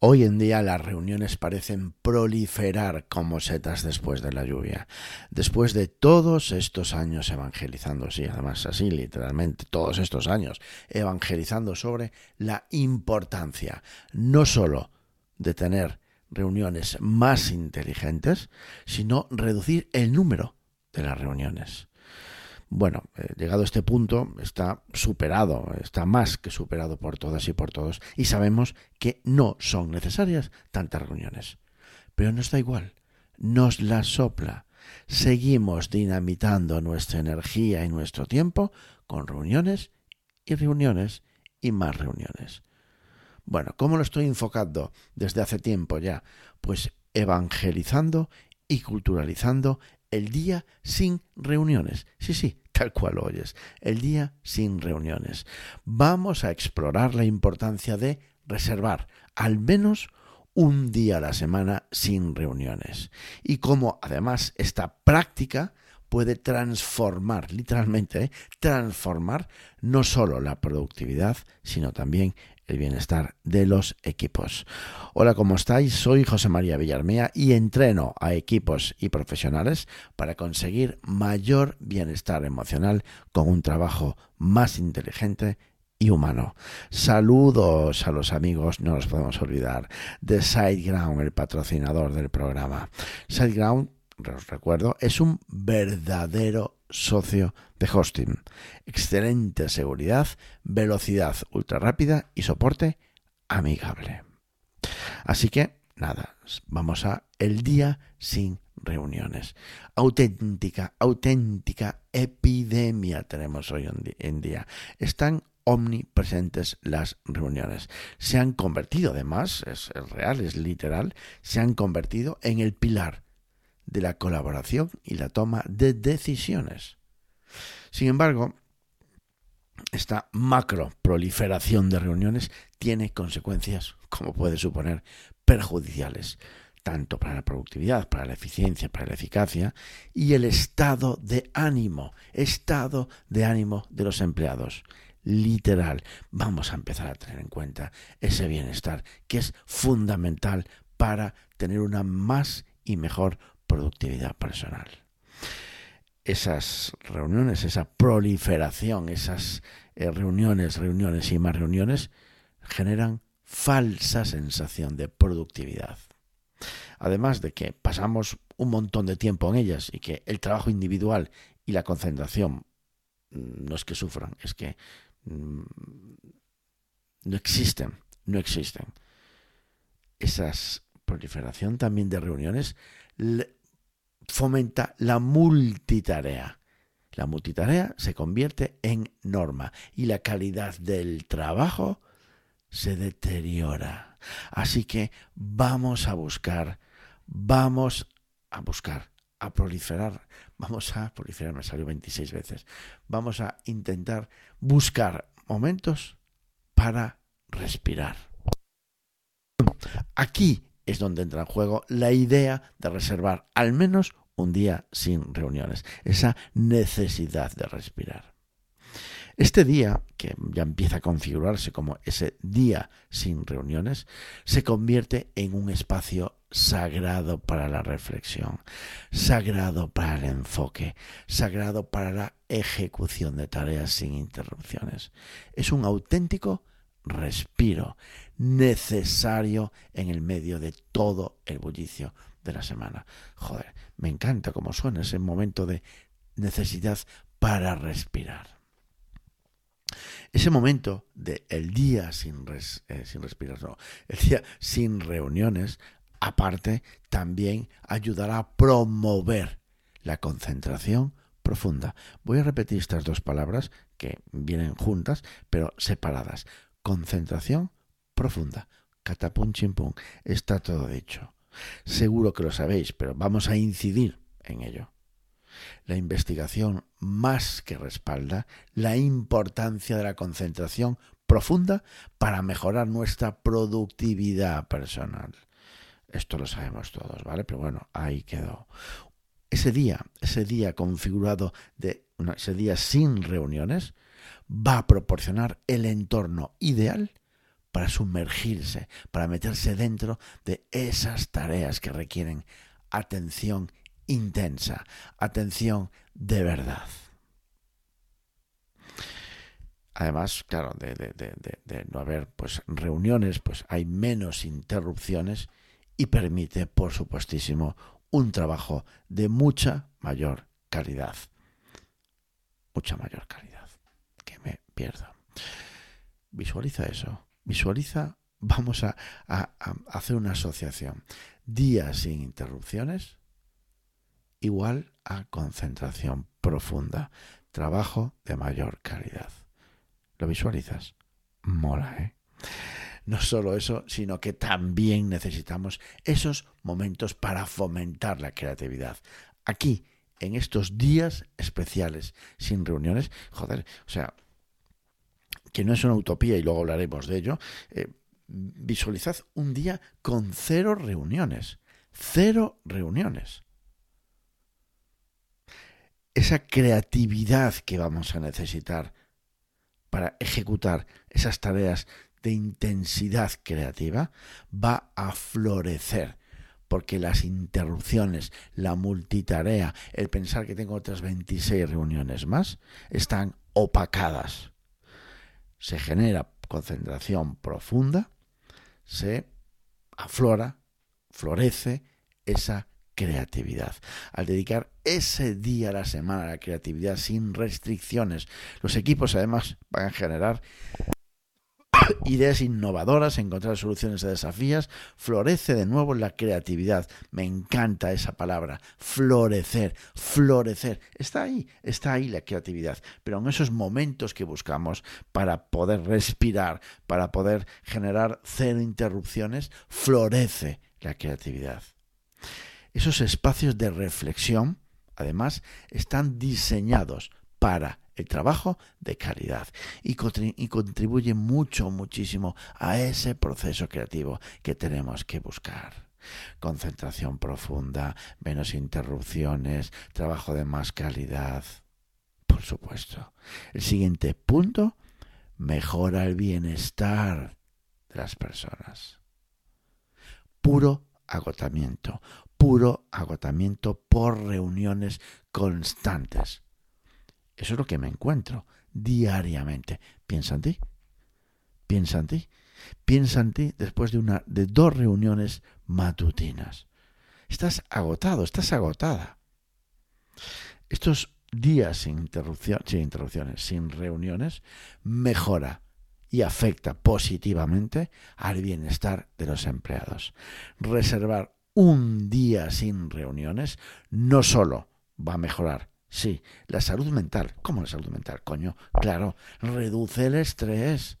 Hoy en día las reuniones parecen proliferar como setas después de la lluvia. Después de todos estos años evangelizando, sí, además así literalmente, todos estos años evangelizando sobre la importancia no sólo de tener reuniones más inteligentes, sino reducir el número de las reuniones. Bueno, eh, llegado a este punto está superado, está más que superado por todas y por todos, y sabemos que no son necesarias tantas reuniones. Pero nos da igual, nos la sopla. Seguimos dinamitando nuestra energía y nuestro tiempo con reuniones y reuniones y más reuniones. Bueno, ¿cómo lo estoy enfocando desde hace tiempo ya? Pues evangelizando y culturalizando el día sin reuniones. Sí, sí, tal cual oyes. El día sin reuniones. Vamos a explorar la importancia de reservar al menos un día a la semana sin reuniones. Y cómo además esta práctica puede transformar, literalmente, ¿eh? transformar no solo la productividad, sino también el bienestar de los equipos. Hola, ¿cómo estáis? Soy José María Villarmea y entreno a equipos y profesionales para conseguir mayor bienestar emocional con un trabajo más inteligente y humano. Saludos a los amigos, no nos podemos olvidar, de SiteGround, el patrocinador del programa. SiteGround os recuerdo, es un verdadero socio de hosting. Excelente seguridad, velocidad ultra rápida y soporte amigable. Así que, nada, vamos a el día sin reuniones. Auténtica, auténtica epidemia tenemos hoy en día. Están omnipresentes las reuniones. Se han convertido, además, es real, es literal, se han convertido en el pilar de la colaboración y la toma de decisiones. Sin embargo, esta macro proliferación de reuniones tiene consecuencias, como puede suponer, perjudiciales, tanto para la productividad, para la eficiencia, para la eficacia y el estado de ánimo, estado de ánimo de los empleados. Literal, vamos a empezar a tener en cuenta ese bienestar que es fundamental para tener una más y mejor productividad personal. Esas reuniones, esa proliferación, esas eh, reuniones, reuniones y más reuniones generan falsa sensación de productividad. Además de que pasamos un montón de tiempo en ellas y que el trabajo individual y la concentración mm, no es que sufran, es que mm, no existen, no existen. Esa proliferación también de reuniones fomenta la multitarea. La multitarea se convierte en norma y la calidad del trabajo se deteriora. Así que vamos a buscar, vamos a buscar, a proliferar, vamos a proliferar, me salió 26 veces, vamos a intentar buscar momentos para respirar. Aquí es donde entra en juego la idea de reservar al menos un día sin reuniones, esa necesidad de respirar. Este día, que ya empieza a configurarse como ese día sin reuniones, se convierte en un espacio sagrado para la reflexión, sagrado para el enfoque, sagrado para la ejecución de tareas sin interrupciones. Es un auténtico respiro necesario en el medio de todo el bullicio de la semana. Joder, me encanta cómo suena ese momento de necesidad para respirar. Ese momento de día sin, eh, sin respirar, no, el día sin reuniones, aparte, también ayudará a promover la concentración profunda. Voy a repetir estas dos palabras que vienen juntas, pero separadas. Concentración profunda. Catapum chimpum. Está todo dicho. Seguro que lo sabéis, pero vamos a incidir en ello. La investigación más que respalda la importancia de la concentración profunda para mejorar nuestra productividad personal. Esto lo sabemos todos, ¿vale? Pero bueno, ahí quedó. Ese día, ese día configurado de ese día sin reuniones, va a proporcionar el entorno ideal para sumergirse, para meterse dentro de esas tareas que requieren atención intensa, atención de verdad. Además, claro, de, no haber pues, reuniones, pues hay menos interrupciones y permite, por supuestísimo, un trabajo de mucha mayor calidad. Mucha mayor calidad. Pierdo. Visualiza eso. Visualiza, vamos a, hacer una asociación. Días sin interrupciones igual a concentración profunda. Trabajo de mayor calidad. ¿Lo visualizas? Mola, ¿eh? No solo eso, sino que también necesitamos esos momentos para fomentar la creatividad. Aquí, en estos días especiales, sin reuniones, joder, o sea, que no es una utopía y luego hablaremos de ello, eh, visualizad un día con cero reuniones. Cero reuniones. Esa creatividad que vamos a necesitar para ejecutar esas tareas de intensidad creativa va a florecer porque las interrupciones, la multitarea, el pensar que tengo otras 26 reuniones más, están opacadas. Se genera concentración profunda, se aflora, florece esa creatividad. Al dedicar ese día a la semana a la creatividad sin restricciones, los equipos además van a generar ideas innovadoras, encontrar soluciones a desafíos, florece de nuevo la creatividad. Me encanta esa palabra, florecer, florecer. Está ahí, está ahí la creatividad, pero en esos momentos que buscamos para poder respirar, para poder generar cero interrupciones, florece la creatividad. Esos espacios de reflexión, además, están diseñados para el trabajo de calidad y, contribuye mucho, muchísimo a ese proceso creativo que tenemos que buscar. Concentración profunda, menos interrupciones, trabajo de más calidad. Por supuesto. El siguiente punto, mejora el bienestar de las personas. Puro agotamiento, puro agotamiento por reuniones constantes. Eso es lo que me encuentro diariamente. Piensa en ti. Piensa en ti. Piensa en ti después de, una, de dos reuniones matutinas. Estás agotado, estás agotada. Estos días sin, sin interrupciones, sin reuniones, mejora y afecta positivamente al bienestar de los empleados. Reservar un día sin reuniones no solo va a mejorar, sí, la salud mental. ¿Cómo la salud mental, coño? Claro, reduce el estrés,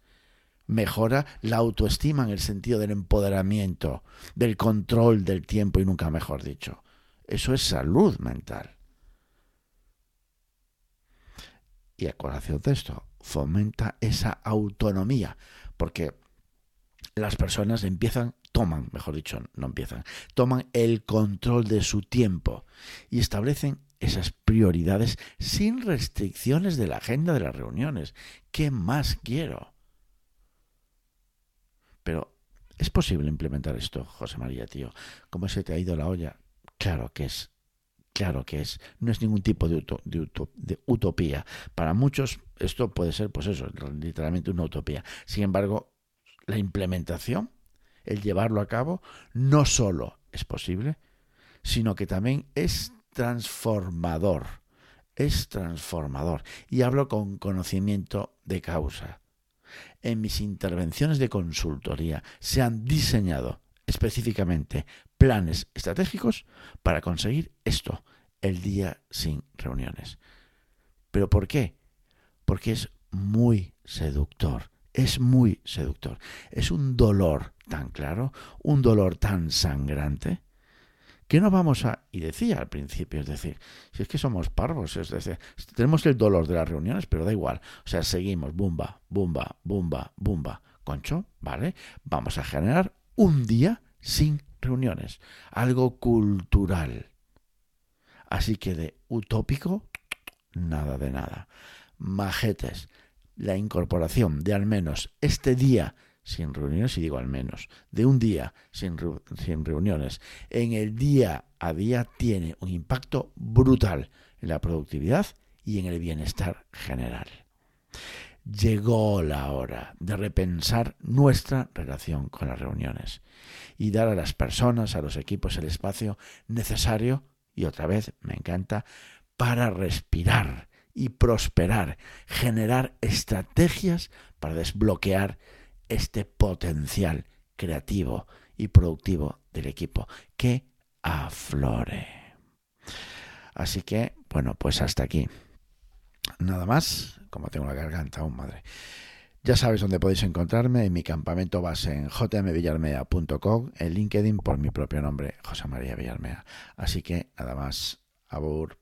mejora la autoestima en el sentido del empoderamiento, del control del tiempo y nunca mejor dicho. Eso es salud mental. Y a colación de esto, fomenta esa autonomía, porque las personas empiezan toman, mejor dicho, no empiezan, toman el control de su tiempo y establecen esas prioridades sin restricciones de la agenda de las reuniones. ¿Qué más quiero? Pero, ¿es posible implementar esto, José María, tío? ¿Cómo se te ha ido la olla? Claro que es. Claro que es. No es ningún tipo de, utopía. Para muchos esto puede ser, pues eso, literalmente una utopía. Sin embargo, la implementación el llevarlo a cabo, no solo es posible, sino que también es transformador. Es transformador. Y hablo con conocimiento de causa. En mis intervenciones de consultoría se han diseñado específicamente planes estratégicos para conseguir esto, el día sin reuniones. ¿Pero por qué? Porque es muy seductor es muy seductor. Es un dolor tan claro, un dolor tan sangrante, que no vamos a... Y decía al principio, es decir, si es que somos parvos, es decir, tenemos el dolor de las reuniones, pero da igual. O sea, seguimos, bumba, bumba, bumba, bumba. Concho, ¿vale? Vamos a generar un día sin reuniones, algo cultural. Así que de utópico, nada de nada. Majetes, la incorporación de al menos este día sin reuniones, y digo al menos, de un día sin, sin reuniones, en el día a día tiene un impacto brutal en la productividad y en el bienestar general. Llegó la hora de repensar nuestra relación con las reuniones y dar a las personas, a los equipos, el espacio necesario, y otra vez me encanta, para respirar y prosperar, generar estrategias para desbloquear este potencial creativo y productivo del equipo que aflore. Así que, bueno, pues hasta aquí. Nada más, como tengo la garganta aún, madre. Ya sabes dónde podéis encontrarme en mi campamento base en jmvillarmea.com, en LinkedIn por mi propio nombre, José María Villarmea. Así que nada más, abur.